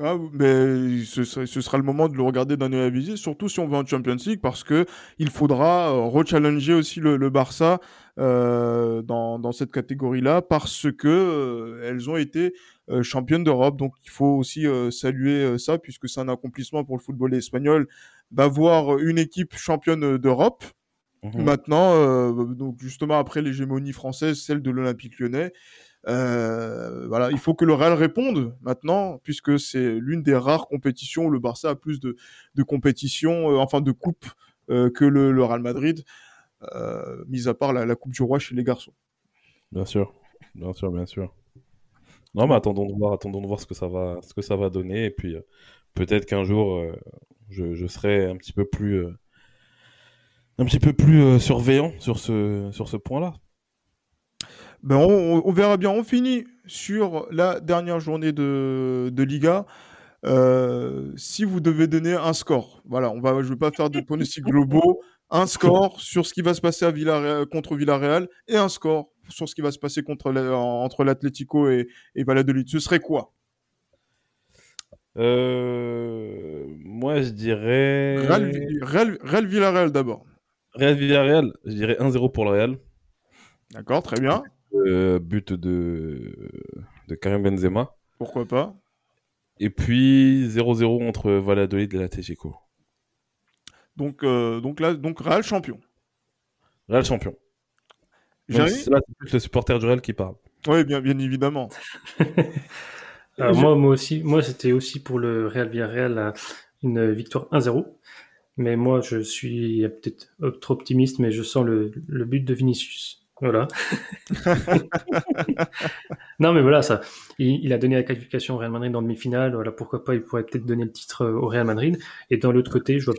Ah, mais ce, sera le moment de le regarder d'un œil avisé, surtout si on veut en Champions League, parce que il faudra euh, rechallenger aussi le, Barça euh, dans, cette catégorie-là, parce que elles ont été euh, championnes d'Europe. Donc il faut aussi saluer ça, puisque c'est un accomplissement pour le football espagnol d'avoir une équipe championne d'Europe. Mmh Maintenant, donc justement après l'hégémonie française, celle de l'Olympique Lyonnais. Euh, voilà, il faut que le Real réponde maintenant, puisque c'est l'une des rares compétitions où le Barça a plus de, de compétitions, euh, enfin de coupes euh, que le, le, Real Madrid, euh, mis à part la, la, Coupe du Roi chez les garçons. Bien sûr, bien sûr, bien sûr. Non, mais attendons de voir, attendons de voir ce que ça va, ce que ça va donner, et puis peut-être qu'un jour je, je, serai un petit peu plus un petit peu plus surveillant sur ce, sur ce point-là. Ben on, verra bien. On finit sur la dernière journée de, de Liga. si vous devez donner un score, voilà, on va, je ne vais pas faire de pronostics globaux, un score sur ce qui va se passer à Villarreal, contre Villarreal et un score sur ce qui va se passer contre entre l'Atlético et, et Valladolid. Ce serait quoi? Euh, Moi, je dirais. Real, Villarreal d'abord. Real Villarreal, je dirais 1-0 pour le Real. D'accord, très bien. Euh, but de, de Karim Benzema. Pourquoi pas? Et puis 0-0 entre Valladolid et l'Atlético. Donc, euh, donc là, donc Real champion. Real champion. là, c'est plus le supporter du Real qui parle. Oui, bien, bien évidemment. (laughs) moi, moi aussi, moi c'était aussi pour le Real Villarreal une victoire 1-0. Mais moi, je suis peut-être trop optimiste, mais je sens le, le but de Vinicius. Voilà. (laughs) non, mais voilà, ça. Il, a donné la qualification au Real Madrid en demi-finale. Voilà, pourquoi pas, il pourrait peut-être donner le titre au Real Madrid. Et dans l'autre côté, je vois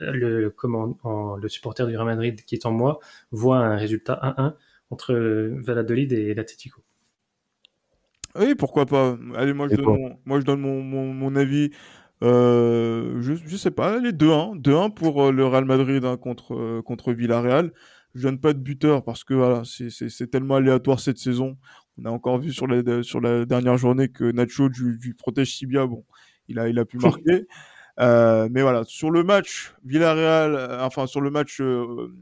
le, comment, le supporter du Real Madrid qui est en moi voit un résultat 1-1 entre Valladolid et l'Atletico. Oui, pourquoi pas. Allez, moi je, donne mon, moi je donne mon, mon, avis. Euh, je, je sais pas, les 2-1. 2-1 pour euh, le Real Madrid hein, contre, euh, contre Villarreal. Je donne pas de buteur parce que voilà, c'est tellement aléatoire cette saison. On a encore vu sur la, sur la dernière journée que Nacho du, du protège si bien. Bon, il a, il a pu (laughs) marquer. Euh, mais voilà, sur le match Villarreal, euh, enfin sur le match, euh,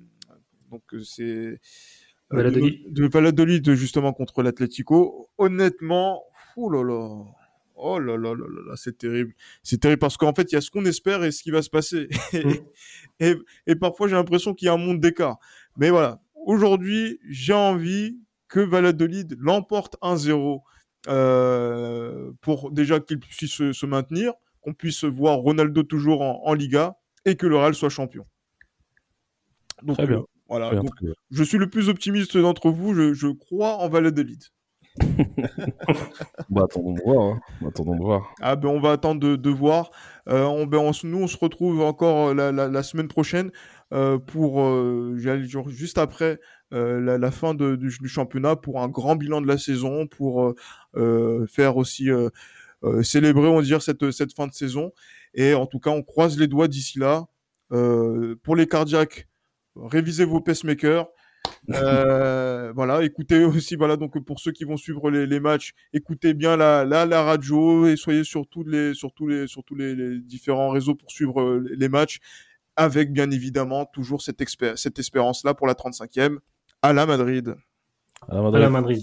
donc c'est de, Valladolid justement contre l'Atlético. Honnêtement, oh là là, oh là là là là, c'est terrible, c'est terrible parce qu'en fait il y a ce qu'on espère et ce qui va se passer. Mm. (laughs) et, et, parfois j'ai l'impression qu'il y a un monde d'écart. Mais voilà, aujourd'hui j'ai envie que Valladolid l'emporte 1-0 euh, pour déjà qu'il puisse se, se maintenir qu'on puisse voir Ronaldo toujours en, Liga et que le Real soit champion. Donc, bien. Euh, voilà. je suis le plus optimiste d'entre vous. Je, crois en Valladolid. (laughs) bah, attendons de voir. Hein. Attendons de voir. Ah ben on va attendre de, voir. Euh, on, ben, nous on se retrouve encore euh, la, semaine prochaine pour juste après la, fin du, du, championnat pour un grand bilan de la saison, pour faire aussi euh, célébrer, on va dire, cette, cette fin de saison. Et en tout cas, on croise les doigts d'ici là. Euh, pour les cardiaques, révisez vos pacemakers. (laughs) Euh, voilà, écoutez aussi, voilà, donc pour ceux qui vont suivre les, matchs, écoutez bien la, la, la, radio et soyez sur tous les, sur tous les, sur tous les, différents réseaux pour suivre les matchs, avec bien évidemment toujours cette, cette espérance-là pour la 35e à la Madrid. À la Madrid. À la Madrid.